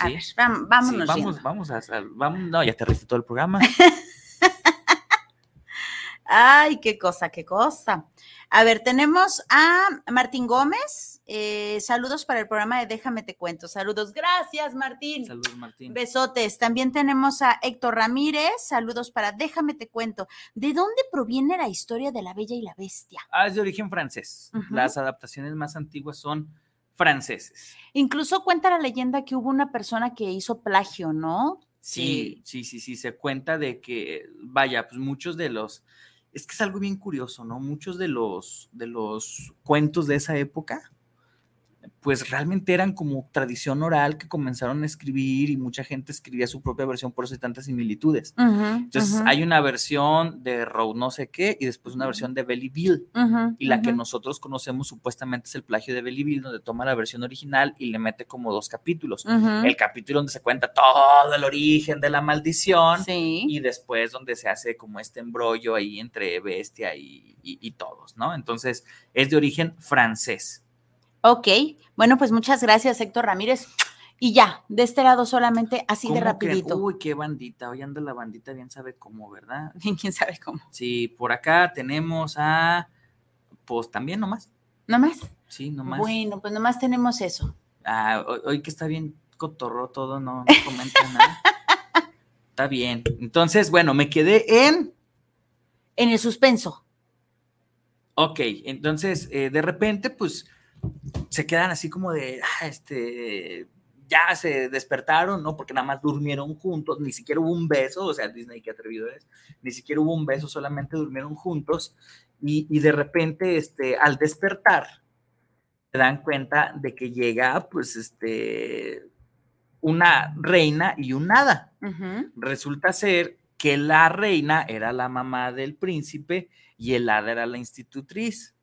a Sí. ver, vam- vámonos. Sí, vamos, vamos a, vamos, no, ya te riste todo el programa. Ay, qué cosa, qué cosa. A ver, tenemos a Martín Gómez. Eh, saludos para el programa de Déjame Te Cuento. Saludos. Gracias, Martín. Saludos, Martín. Besotes. También tenemos a Héctor Ramírez. Saludos para Déjame Te Cuento. ¿De dónde proviene la historia de la Bella y la Bestia? Ah, es de origen francés. Las adaptaciones más antiguas son franceses. Incluso cuenta la leyenda que hubo una persona que hizo plagio, ¿no? Sí, sí, sí, sí, se cuenta de que, vaya, pues muchos de los, es que es algo bien curioso, ¿no? Muchos de los, de los cuentos de esa época pues realmente eran como tradición oral que comenzaron a escribir y mucha gente escribía su propia versión, por eso hay tantas similitudes. Entonces hay una versión de Row no sé qué y después una versión de Belly Bill. y la que nosotros conocemos supuestamente es el plagio de Belly Bill, donde toma la versión original y le mete como dos capítulos. El capítulo donde se cuenta todo el origen de la maldición y después donde se hace como este embrollo ahí entre bestia y, y todos, ¿no? Entonces es de origen francés. Ok, bueno, pues muchas gracias, Héctor Ramírez. Y ya, de este lado solamente así de rapidito. Uy, qué bandita, hoy anda la bandita, bien sabe cómo, ¿verdad? Bien, quién sabe cómo. Sí, por acá tenemos a, pues también nomás. ¿Nomás? Sí, nomás. Bueno, pues nomás tenemos eso. Ah, hoy, que está bien cotorro todo, no, no comenta nada. está bien. Entonces, bueno, me quedé en... En el suspenso. Ok, entonces, eh, de repente, pues se quedan así como de, ah, este, ya se despertaron, ¿no? Porque nada más durmieron juntos, ni siquiera hubo un beso, o sea, Disney, qué atrevido es, ni siquiera hubo un beso, solamente durmieron juntos, y, de repente, este, al despertar, se dan cuenta de que llega, pues, este, una reina y un hada. Resulta ser que la reina era la mamá del príncipe y el hada era la institutriz.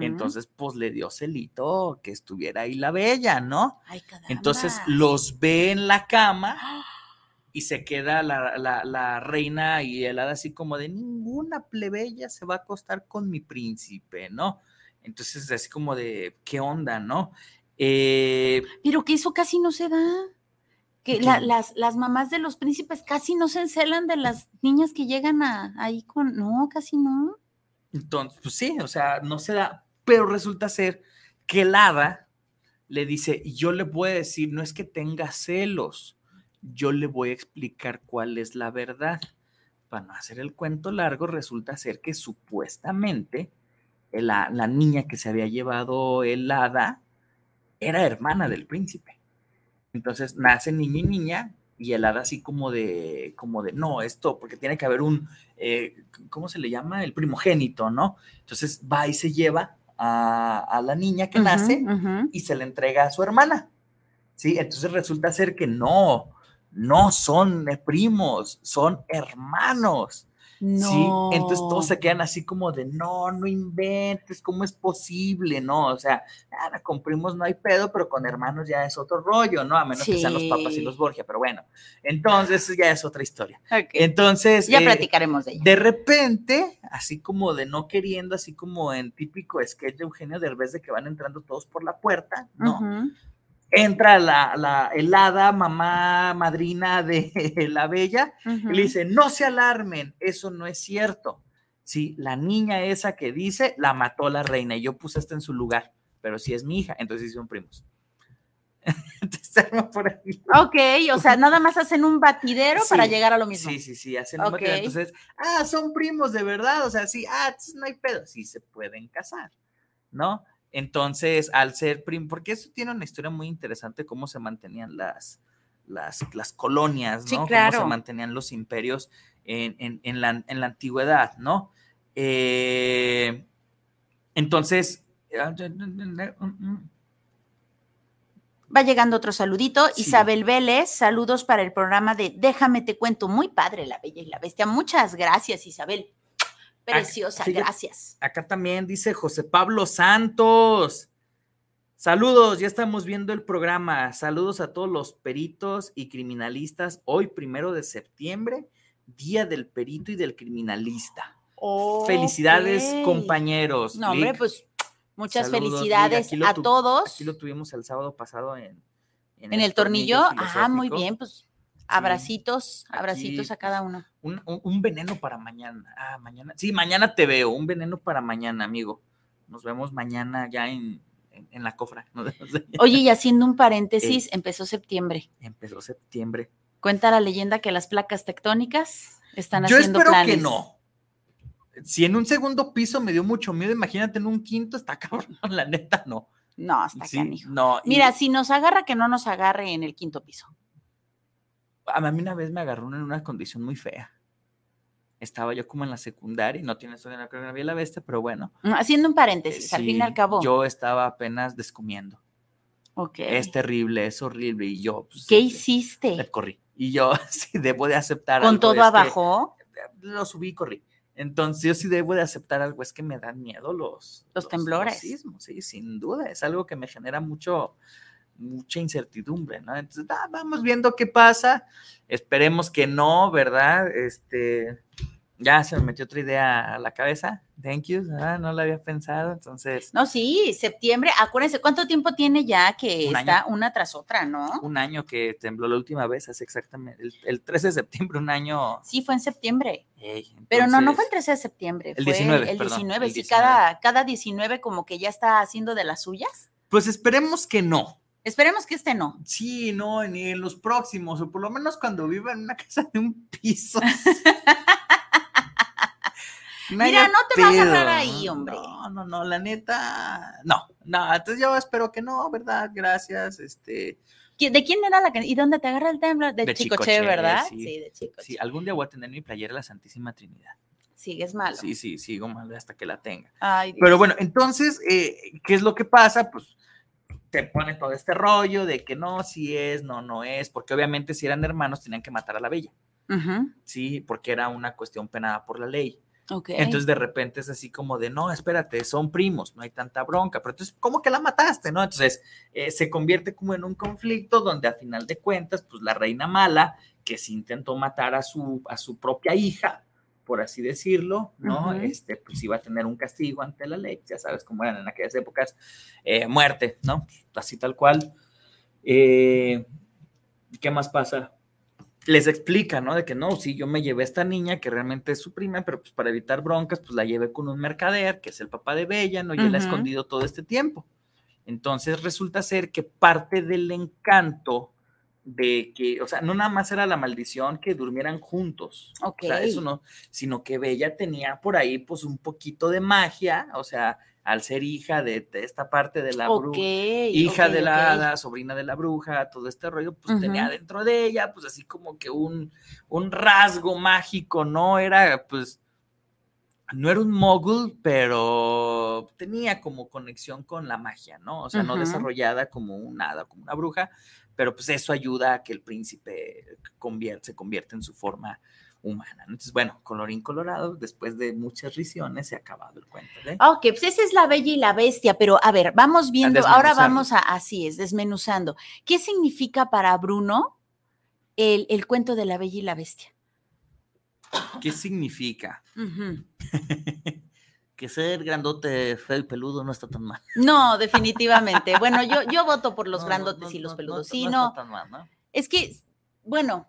Entonces, pues le dio celito que estuviera ahí la bella, ¿no? Entonces los ve en la cama y se queda la, reina y el hada así como de ninguna plebeya se va a acostar con mi príncipe, ¿no? Entonces, así como de, ¿qué onda, no? Eh, Pero que eso casi no se da. Que las, las, mamás de los príncipes casi no se encelan de las niñas que llegan a, ahí con. No, casi no. Entonces, pues sí, o sea, no se da, pero resulta ser que el hada le dice, yo le voy a decir, no es que tenga celos, yo le voy a explicar cuál es la verdad. Para no hacer el cuento largo, resulta ser que supuestamente la, la niña que se había llevado el hada era hermana del príncipe. Entonces nace niño y niña, y el hada así como de, como de, no, esto, porque tiene que haber un, eh, ¿cómo se le llama? El primogénito, ¿no? Entonces va y se lleva a, la niña que nace y se le entrega a su hermana, ¿sí? Entonces resulta ser que no, no son primos, son hermanos. Sí, entonces todos se quedan así como de, no, no inventes, ¿cómo es posible? No, o sea, nada, con primos no hay pedo, pero con hermanos ya es otro rollo, ¿no? A menos que sean los papas y los Borgia, pero bueno, entonces ya es otra historia. Entonces... Ya eh, platicaremos de ella. De repente, así como de no queriendo, así como en típico sketch de Eugenio Derbez de que van entrando todos por la puerta, ¿no? Entra la, la, helada mamá madrina de la bella y le dice, no se alarmen, eso no es cierto. Sí, la niña esa que dice, la mató la reina y yo puse esto en su lugar, pero si es mi hija, entonces son primos. Ok, o sea, nada más hacen un batidero para llegar a lo mismo. Sí, sí, sí, hacen un batidero. Entonces, ah, son primos de verdad, o sea, sí, ah, no hay pedo, sí se pueden casar, ¿no? Entonces, al ser prim, porque eso tiene una historia muy interesante, cómo se mantenían las, las, las colonias, ¿no? Cómo se mantenían los imperios en, la, antigüedad, ¿no? Eh, entonces, Va llegando otro saludito. Isabel Vélez, saludos para el programa de Déjame te cuento. Muy padre, La Bella y la Bestia. Muchas gracias, Isabel. Preciosa, gracias. Acá también dice José Pablo Santos. Saludos, ya estamos viendo el programa. Saludos a todos los peritos y criminalistas. Hoy, primero de septiembre, Día del Perito y del Criminalista. Felicidades, compañeros. No, hombre, pues muchas felicidades a todos. Aquí lo tuvimos el sábado pasado en, en, el, tornillo. Ah, muy bien, pues Abracitos, abracitos a cada uno. Un, veneno para mañana. Ah, mañana. Sí, mañana te veo. Un veneno para mañana, amigo. Nos vemos mañana ya en, la cofra. Oye, y haciendo un paréntesis, empezó septiembre. Empezó septiembre. Cuenta la leyenda que las placas tectónicas están haciendo Yo espero que no. Si en un segundo piso me dio mucho miedo, imagínate en un quinto, está cabrón. La neta, no. No, está canijo. No, Mira, si nos agarra, que no nos agarre en el quinto piso a mí una vez me agarró en una condición muy fea. Estaba yo como en la secundaria y no tiene esto de la que la bestia, pero bueno. Haciendo un paréntesis, al fin y al cabo. Yo estaba apenas descomiendo. Es terrible, es horrible. Y yo. Pues, ¿Qué este, hiciste? me Corrí. Y yo sí debo de aceptar. ¿Con algo, todo es que abajo? Lo subí y corrí. Entonces yo sí debo de aceptar algo, es que me dan miedo los, Los temblores. sismos, sí, sin duda. Es algo que me genera mucho, mucha incertidumbre, ¿no? Entonces, ah, vamos viendo qué pasa. Esperemos que no, ¿verdad? Este, ya se me metió otra idea a la cabeza. Thank you. Ah, no la había pensado. Entonces, No, sí, septiembre. Acuérdense, ¿cuánto tiempo tiene ya que Un está año. una tras otra, no? un año que tembló la última vez, hace exactamente el, el 13 de septiembre, un año. Sí, fue en septiembre. Pero no, no fue el entonces, 13 de septiembre. El fue 19, El perdón, 19, el sí, 19. Cada, cada 19 como que ya está haciendo de las suyas. Pues esperemos que no. Esperemos que este no. Sí, no, ni en los próximos, o por lo menos cuando viva en una casa de un piso. Mira, no te va a pedo, ahí, hombre. No, no, no, la neta, no, no, entonces yo espero que no, ¿verdad? Gracias, este. ¿Qui- ¿De quién era la que ¿Y dónde te agarra el temblor? De, de Chicoche, Chicoche, ¿verdad? Sí, de Chicoche. Sí, algún día voy a tener mi playera de la Santísima Trinidad. Sigues malo. Sí, sí, sigo mal hasta que la tenga. Ay, Dios. Pero bueno, entonces, eh, ¿qué es lo que pasa? Pues te pone todo este rollo de que no, si es, no, no es, porque obviamente si eran hermanos tenían que matar a la bella, Ujú, ¿sí? Porque era una cuestión penada por la ley. ok. Entonces de repente es así como de, no, espérate, son primos, no hay tanta bronca, pero entonces, ¿cómo que la mataste? ¿No? Entonces eh, se convierte como en un conflicto donde a final de cuentas, pues la reina mala, que sí intentó matar a su, a su propia hija, por así decirlo, ¿no? Ujú. Este, pues iba a tener un castigo ante la ley, ya sabes cómo eran en aquellas épocas, eh, muerte, ¿no? Así tal cual. Eh, ¿Qué más pasa? les explica, ¿no? De que no, sí, yo me llevé a esta niña que realmente es su prima, pero pues para evitar broncas, pues la llevé con un mercader, que es el papá de Bella, ¿no? Y él la ha escondido todo este tiempo. Entonces resulta ser que parte del encanto de que, o sea, no nada más era la maldición que durmieran juntos, Ok. o sea, eso no, sino que Bella tenía por ahí pues un poquito de magia, o sea, al ser hija de, de esta parte de la bruja, hija de la hada, sobrina de la bruja, todo este rollo, pues tenía dentro de ella, pues así como que un, un rasgo mágico, ¿no? Era, pues, no era un mogul, pero tenía como conexión con la magia, ¿no? O sea, no desarrollada como un hada, como una bruja, pero pues eso ayuda a que el príncipe se convierta en su forma humana. ¿no? Entonces, bueno, colorín colorado, después de muchas risiones se ha acabado el cuento. ¿eh? Ok, pues esa es la bella y la bestia, pero a ver, vamos viendo, ahora vamos a, así es, desmenuzando. ¿Qué significa para Bruno el, el cuento de la bella y la bestia? ¿Qué significa? Que ser grandote, feo y peludo no está tan mal. No, definitivamente. Bueno, yo, yo voto por los grandotes y los peludos. Sí, no, está tan mal, ¿no? es que, bueno,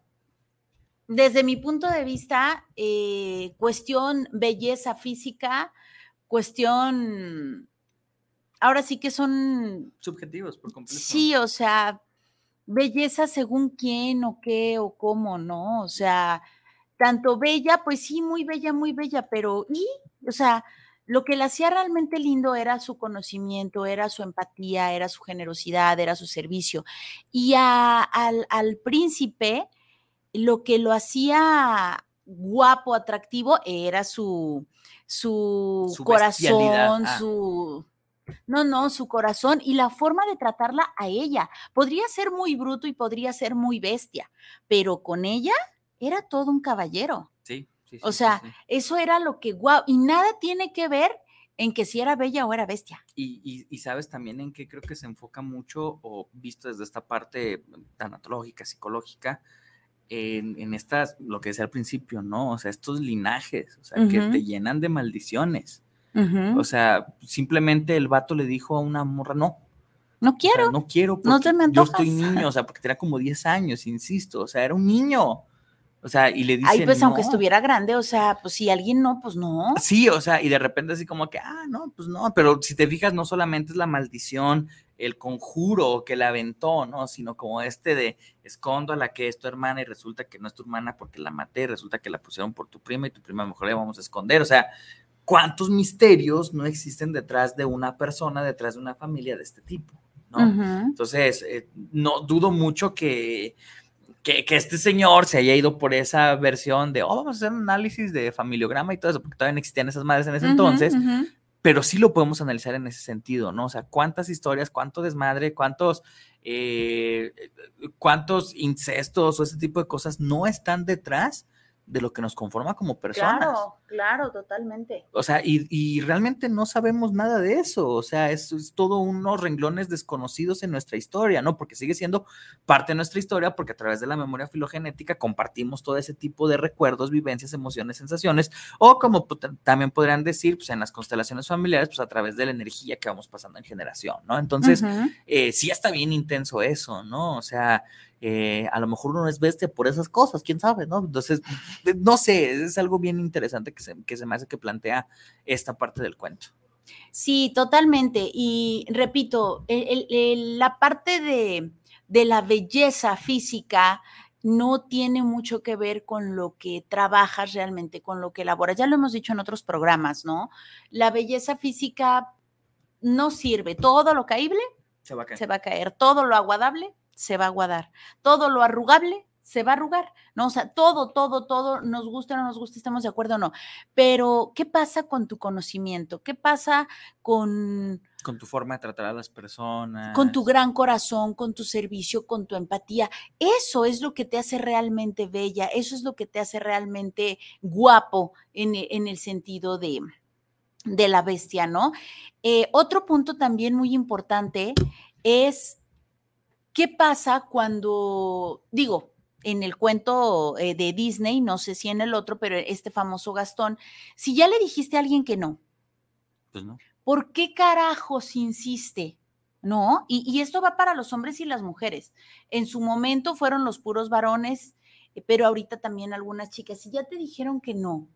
desde mi punto de vista, eh, cuestión belleza física, cuestión, ahora sí que son Subjetivos, por completo. Sí, o sea, belleza según quién o qué o cómo, ¿no? O sea, tanto bella, pues sí, muy bella, muy bella, pero y, o sea, lo que la hacía realmente lindo era su conocimiento, era su empatía, era su generosidad, era su servicio. Y a- al, al príncipe, lo que lo hacía guapo, atractivo, era su, su, corazón, ah. su... No, no, su corazón y la forma de tratarla a ella. Podría ser muy bruto y podría ser muy bestia, pero con ella era todo un caballero. Sí, sí, sí, O sea, sí. eso era lo que, guau, y nada tiene que ver en que si era bella o era bestia. Y, y- y sabes también en qué creo que se enfoca mucho, o visto desde esta parte tanatológica, psicológica, en, en estas, lo que decía al principio, ¿no? O sea, estos linajes, o sea, que te llenan de maldiciones. Ujú. O sea, simplemente el vato le dijo a una morra, no. No o sea, quiero. no quiero No te me yo estoy niño, o sea, porque tenía como 10 años, insisto, o sea, era un niño. O sea, y le dice, Ay, pues aunque "No". estuviera grande, o sea, pues si alguien no, pues no. Sí, o sea, y de repente así como que, ah, no, pues no, pero si te fijas, no solamente es la maldición, el conjuro que la aventó, ¿no? Sino como este de escondo a la que es tu hermana y resulta que no es tu hermana porque la maté, resulta que la pusieron por tu prima y tu prima mejor la vamos a esconder. O sea, ¿cuántos misterios no existen detrás de una persona, detrás de una familia de este tipo? ¿no? Entonces, eh, no dudo mucho que, que, que este señor se haya ido por esa versión de, oh, vamos a hacer un análisis de familiograma y todo eso, porque todavía no existían esas madres en ese entonces, pero sí lo podemos analizar en ese sentido, ¿no? O sea, cuántas historias, cuánto desmadre, cuántos, eh, cuántos incestos o ese tipo de cosas no están detrás de lo que nos conforma como personas. Claro, claro, totalmente. O sea, y, y realmente no sabemos nada de eso. O sea, es, es, todo unos renglones desconocidos en nuestra historia, ¿no? Porque sigue siendo parte de nuestra historia, porque a través de la memoria filogenética compartimos todo ese tipo de recuerdos, vivencias, emociones, sensaciones, o como también podrían decir, pues en las constelaciones familiares, pues a través de la energía que vamos pasando en generación, ¿no? Entonces, uh -huh. eh, sí está bien intenso eso, ¿no? O sea, eh, a lo mejor uno es bestia por esas cosas, quién sabe, ¿no? Entonces, no sé, es algo bien interesante que se, que se me hace que plantea esta parte del cuento. Sí, totalmente. Y repito, el, el, la parte de, de la belleza física no tiene mucho que ver con lo que trabajas realmente, con lo que elaboras. Ya lo hemos dicho en otros programas, ¿no? La belleza física no sirve. Todo lo caíble se va a caer. Se va a caer. Todo lo aguadable se va a aguadar. Todo lo arrugable se va a arrugar, ¿no? O sea, todo, todo, todo, nos gusta o no nos gusta, estamos de acuerdo o no. Pero, ¿qué pasa con tu conocimiento? ¿Qué pasa con... Con tu forma de tratar a las personas. Con tu gran corazón, con tu servicio, con tu empatía. Eso es lo que te hace realmente bella, eso es lo que te hace realmente guapo en, en el sentido de, de la bestia, ¿no? Eh, otro punto también muy importante es ¿Qué pasa cuando, digo, en el cuento eh, de Disney, no sé si en el otro, pero este famoso Gastón, si ya le dijiste a alguien que no, pues no. ¿por qué carajos insiste? ¿No? Y, y, esto va para los hombres y las mujeres. En su momento fueron los puros varones, eh, pero ahorita también algunas chicas. Si ya te dijeron que no,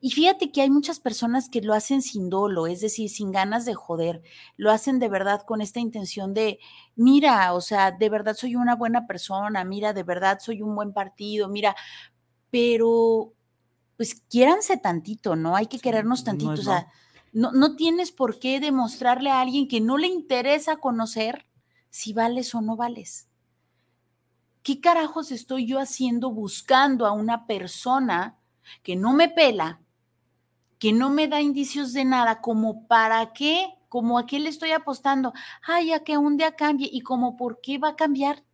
y fíjate que hay muchas personas que lo hacen sin dolo, es decir, sin ganas de joder, lo hacen de verdad con esta intención de, mira, o sea, de verdad soy una buena persona, mira, de verdad soy un buen partido, mira, pero pues quiéranse tantito, ¿no? Hay que querernos tantito, no o sea, no, no tienes por qué demostrarle a alguien que no le interesa conocer si vales o no vales. ¿Qué carajos estoy yo haciendo buscando a una persona que no me pela, que no me da indicios de nada, como para qué, como a qué le estoy apostando, ay, a que un día cambie y como por qué va a cambiar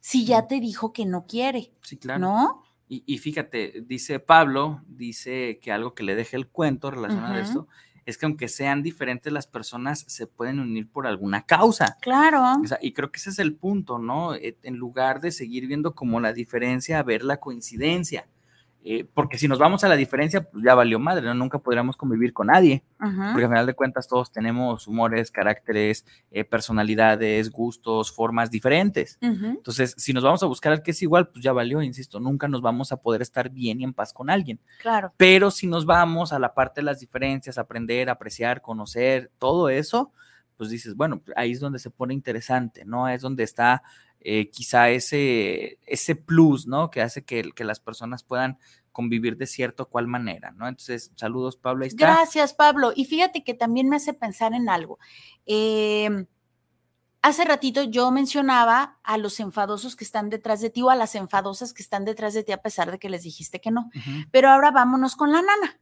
si ya te dijo que no quiere. Sí, claro. ¿No? Y, y fíjate, dice Pablo, dice que algo que le deje el cuento relacionado uh -huh. a esto, es que aunque sean diferentes las personas, se pueden unir por alguna causa. Claro. O sea, y creo que ese es el punto, ¿no? En lugar de seguir viendo como la diferencia, ver la coincidencia. Eh, porque si nos vamos a la diferencia, pues ya valió madre, ¿no? Nunca podríamos convivir con nadie, porque al final de cuentas todos tenemos humores, caracteres, eh, personalidades, gustos, formas diferentes. Entonces, si nos vamos a buscar al que es igual, pues ya valió, insisto, nunca nos vamos a poder estar bien y en paz con alguien. Claro. Pero si nos vamos a la parte de las diferencias, aprender, apreciar, conocer, todo eso, pues dices, bueno, ahí es donde se pone interesante, ¿no? Es donde está eh, quizá ese, ese plus, ¿no? Que hace que, que, las personas puedan convivir de cierta o cual manera, ¿no? Entonces, saludos, Pablo. Ahí está. Gracias, Pablo. Y fíjate que también me hace pensar en algo. Eh, hace ratito yo mencionaba a los enfadosos que están detrás de ti o a las enfadosas que están detrás de ti a pesar de que les dijiste que no. Uh -huh. Pero ahora vámonos con la nana.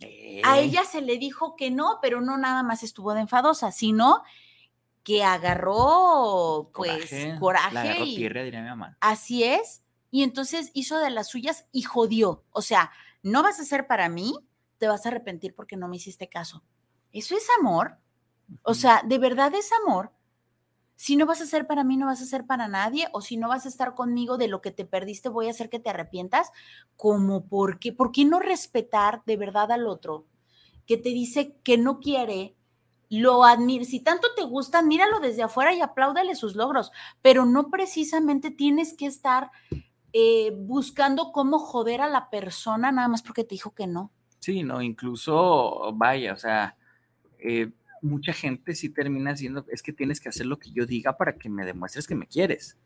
Eh. A ella se le dijo que no, pero no nada más estuvo de enfadosa, sino que agarró pues coraje, coraje la agarró y, tierra, diría mi mamá. Así es. Y entonces hizo de las suyas y jodió. O sea, no vas a ser para mí, te vas a arrepentir porque no me hiciste caso. Eso es amor. O sea, de verdad es amor. Si no vas a ser para mí, no vas a ser para nadie, o si no vas a estar conmigo de lo que te perdiste, voy a hacer que te arrepientas. Como por qué, ¿por qué no respetar de verdad al otro que te dice que no quiere, lo admira, si tanto te gusta, admíralo desde afuera y apláudale sus logros, pero no precisamente tienes que estar eh, buscando cómo joder a la persona nada más porque te dijo que no. Sí, no, incluso, vaya, o sea, eh, mucha gente sí termina siendo, es que tienes que hacer lo que yo diga para que me demuestres que me quieres,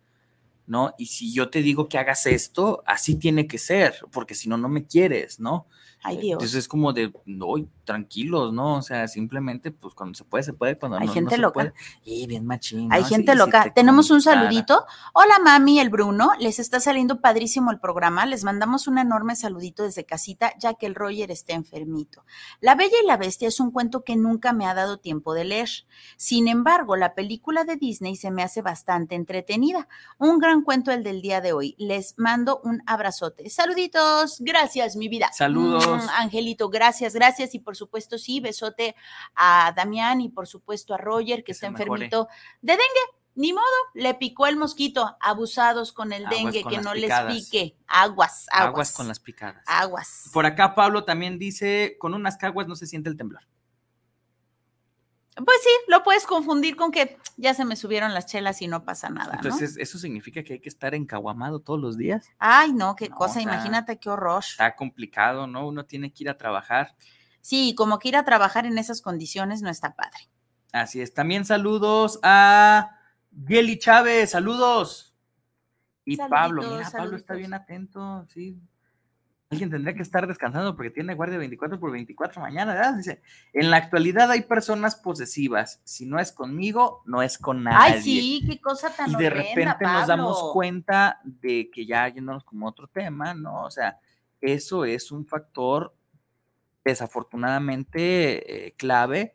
¿no? Y si yo te digo que hagas esto, así tiene que ser, porque si no, no me quieres, ¿no? Ay, Dios. Entonces es como de, no, tranquilos, ¿no? O sea, simplemente, pues cuando se puede, se puede, cuando Hay no, gente no se loca. puede. Y bien machín. Hay ¿no? gente Sí, loca. te Tenemos un saludito. Hola, mami, el Bruno. Les está saliendo padrísimo el programa. Les mandamos un enorme saludito desde casita, ya que el Roger está enfermito. La Bella y la Bestia es un cuento que nunca me ha dado tiempo de leer. Sin embargo, la película de Disney se me hace bastante entretenida. Un gran cuento el del día de hoy. Les mando un abrazote. Saluditos. Gracias, mi vida. Saludos. Angelito, gracias, gracias. Y por supuesto, sí, besote a Damián y por supuesto a Roger, que, está mejore. enfermito de dengue. Ni modo, le picó el mosquito. Abusados con el Aguas dengue, con que no picadas. les pique. Aguas, aguas. Aguas con las picadas. Aguas. Por acá Pablo también dice, con unas caguas no se siente el temblor. Pues sí, lo puedes confundir con que ya se me subieron las chelas y no pasa nada, ¿no? Entonces, ¿eso significa que hay que estar encaguamado todos los días? Ay, no, qué No, cosa, imagínate qué horror. Está complicado, ¿no? Uno tiene que ir a trabajar. Sí, como que ir a trabajar en esas condiciones no está padre. Así es. También saludos a Yeli Chávez, saludos. Y Pablo, Saluditos, mira, Pablo está bien atento, sí. Alguien tendría que estar descansando porque tiene guardia 24 por 24 mañana, ¿verdad? Dice, en la actualidad hay personas posesivas. Si no es conmigo, no es con nadie. Ay, sí, qué cosa tan y de horrenda, repente nos damos cuenta de que ya yéndonos como otro tema, ¿no? O sea, eso es un factor desafortunadamente eh, clave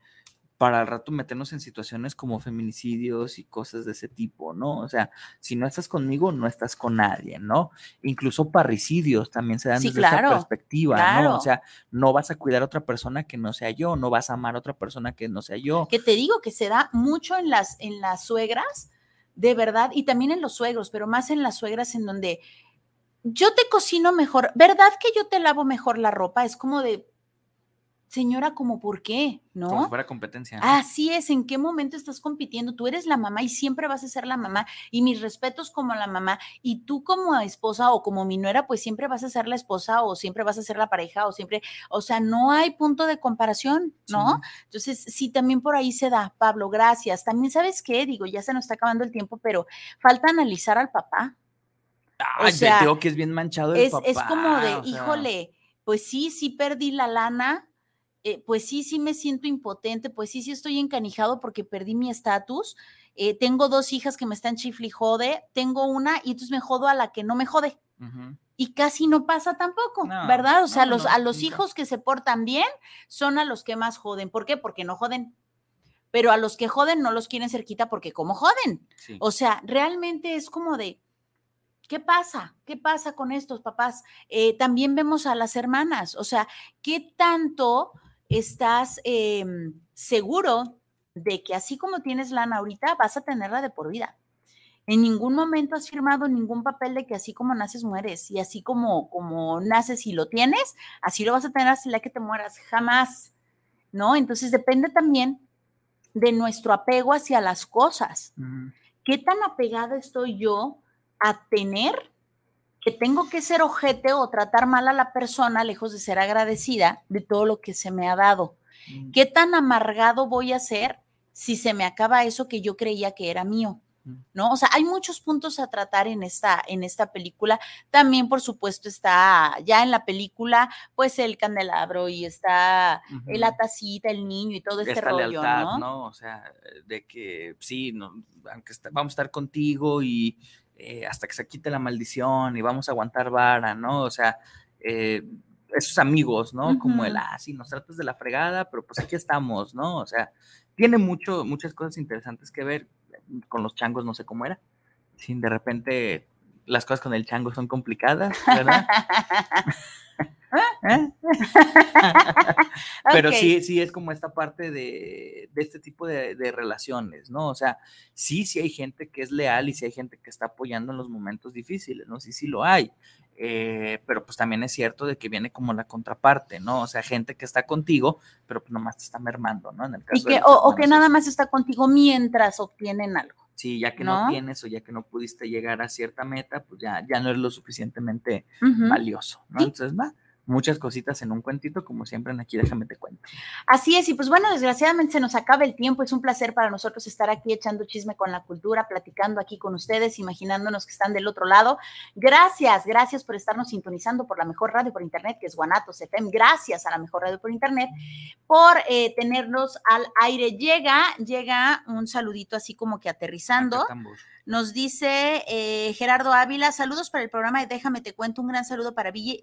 para al rato meternos en situaciones como feminicidios y cosas de ese tipo, ¿no? O sea, si no estás conmigo, no estás con nadie, ¿no? Incluso parricidios también se dan Sí, desde claro, esta perspectiva, ¿no? O sea, no vas a cuidar a otra persona que no sea yo, no vas a amar a otra persona que no sea yo. que te digo que se da mucho en las, en las suegras, de verdad, y también en los suegros, pero más en las suegras en donde yo te cocino mejor, ¿verdad que yo te lavo mejor la ropa? Es como de, señora, ¿como por qué? Como ¿No? si fuera competencia. ¿no? Así es, ¿en qué momento estás compitiendo? Tú eres la mamá y siempre vas a ser la mamá y mis respetos como la mamá y tú como esposa o como mi nuera, pues siempre vas a ser la esposa o siempre vas a ser la pareja o siempre, o sea, no hay punto de comparación, ¿no? Entonces, sí, también por ahí se da, Pablo, gracias. También, ¿sabes qué? Digo, ya se nos está acabando el tiempo, pero falta analizar al papá. o Ay, sea, te digo que es bien manchado el es, es papá, como de, o sea, híjole, pues sí, sí perdí la lana, eh, pues sí, sí me siento impotente, pues sí, sí estoy encanijado porque perdí mi estatus. eh, tengo dos hijas que me están chifli jode, tengo una y entonces me jodo a la que no me jode. Y casi no pasa tampoco, No, ¿verdad? O sea, no, los, no, a los hijos que se portan bien son a los que más joden. ¿Por qué? Porque no joden. Pero a los que joden no los quieren cerquita porque como joden. Sí. O sea, realmente es como de, ¿qué pasa? ¿Qué pasa con estos papás? Eh, también vemos a las hermanas, o sea, ¿qué tanto estás em, seguro de que así como tienes lana ahorita, vas a tenerla de por vida? En ningún momento has firmado ningún papel de que así como naces mueres y así como, como naces y lo tienes, así lo vas a tener hasta la que te mueras, jamás, ¿no? Entonces depende también de nuestro apego hacia las cosas. ¿Qué tan apegada estoy yo a tener que tengo que ser ojete o tratar mal a la persona lejos de ser agradecida de todo lo que se me ha dado? Mm. ¿Qué tan amargado voy a ser si se me acaba eso que yo creía que era mío? ¿No? O sea, hay muchos puntos a tratar en esta, en esta película. También, por supuesto, está ya en la película, pues el candelabro y está Ujú. la tacita, el niño y todo este esta rollo, lealtad, ¿no? ¿no? O sea, de que sí, no, aunque está- vamos a estar contigo y eh, hasta que se quite la maldición y vamos a aguantar vara, ¿no? O sea, eh, esos amigos, ¿no? Como el, ah, sí, nos tratas de la fregada, pero pues aquí estamos, ¿no? O sea, tiene mucho, muchas cosas interesantes que ver. Con los changos no sé cómo era. Sí, de repente las cosas con el chango son complicadas, ¿verdad? ¿Eh? Pero sí, sí es como esta parte de, de este tipo de, de relaciones, ¿no? O sea, sí, sí hay gente que es leal y sí hay gente que está apoyando en los momentos difíciles, ¿no? Sí, sí lo hay. Eh, pero pues también es cierto de que viene como la contraparte, ¿no? O sea, gente que está contigo, pero pues nomás te está mermando, ¿no? En el Y caso de que, o, o que nada más está contigo mientras obtienen algo. Sí, ya que no, ¿no? tienes o ya que no pudiste llegar a cierta meta, pues ya, ya no es lo suficientemente valioso, ¿no? Sí. Entonces, va, muchas cositas en un cuentito, como siempre en aquí, déjame te cuento. Así es, y pues bueno, desgraciadamente se nos acaba el tiempo, es un placer para nosotros estar aquí echando chisme con la cultura, platicando aquí con ustedes, imaginándonos que están del otro lado. Gracias, gracias por estarnos sintonizando por la mejor radio por internet, que es Guanatos FM, gracias a la mejor radio por internet, por eh, tenernos al aire. Llega, llega un saludito así como que aterrizando. Nos dice eh, Gerardo Ávila, saludos para el programa de Déjame Te Cuento, un gran saludo para Billy,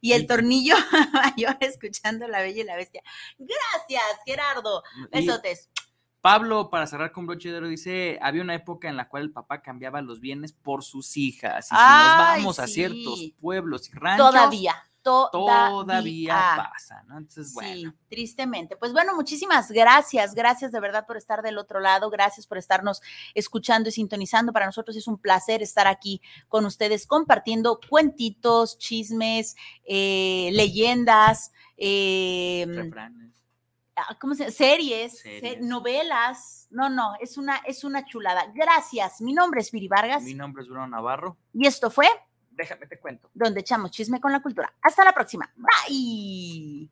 y el tornillo mayor escuchando La Bella y la Bestia. Gracias, Gerardo. Besotes. Pablo, para cerrar con broche de oro, dice, había una época en la cual el papá cambiaba los bienes por sus hijas. Y si nos vamos a ciertos pueblos y ranchos. Todavía todavía, pasa, ¿no? Entonces, bueno. Sí, tristemente. Pues bueno, muchísimas gracias, gracias de verdad por estar del otro lado, gracias por estarnos escuchando y sintonizando. Para nosotros es un placer estar aquí con ustedes compartiendo cuentitos, chismes, eh, leyendas, eh, ¿cómo se Series, novelas. No, no, es una, es una chulada. Gracias. Mi nombre es Viri Vargas. Mi nombre es Bruno Navarro. Y esto fue Déjame te cuento. Donde echamos chisme con la cultura. Hasta la próxima. Bye.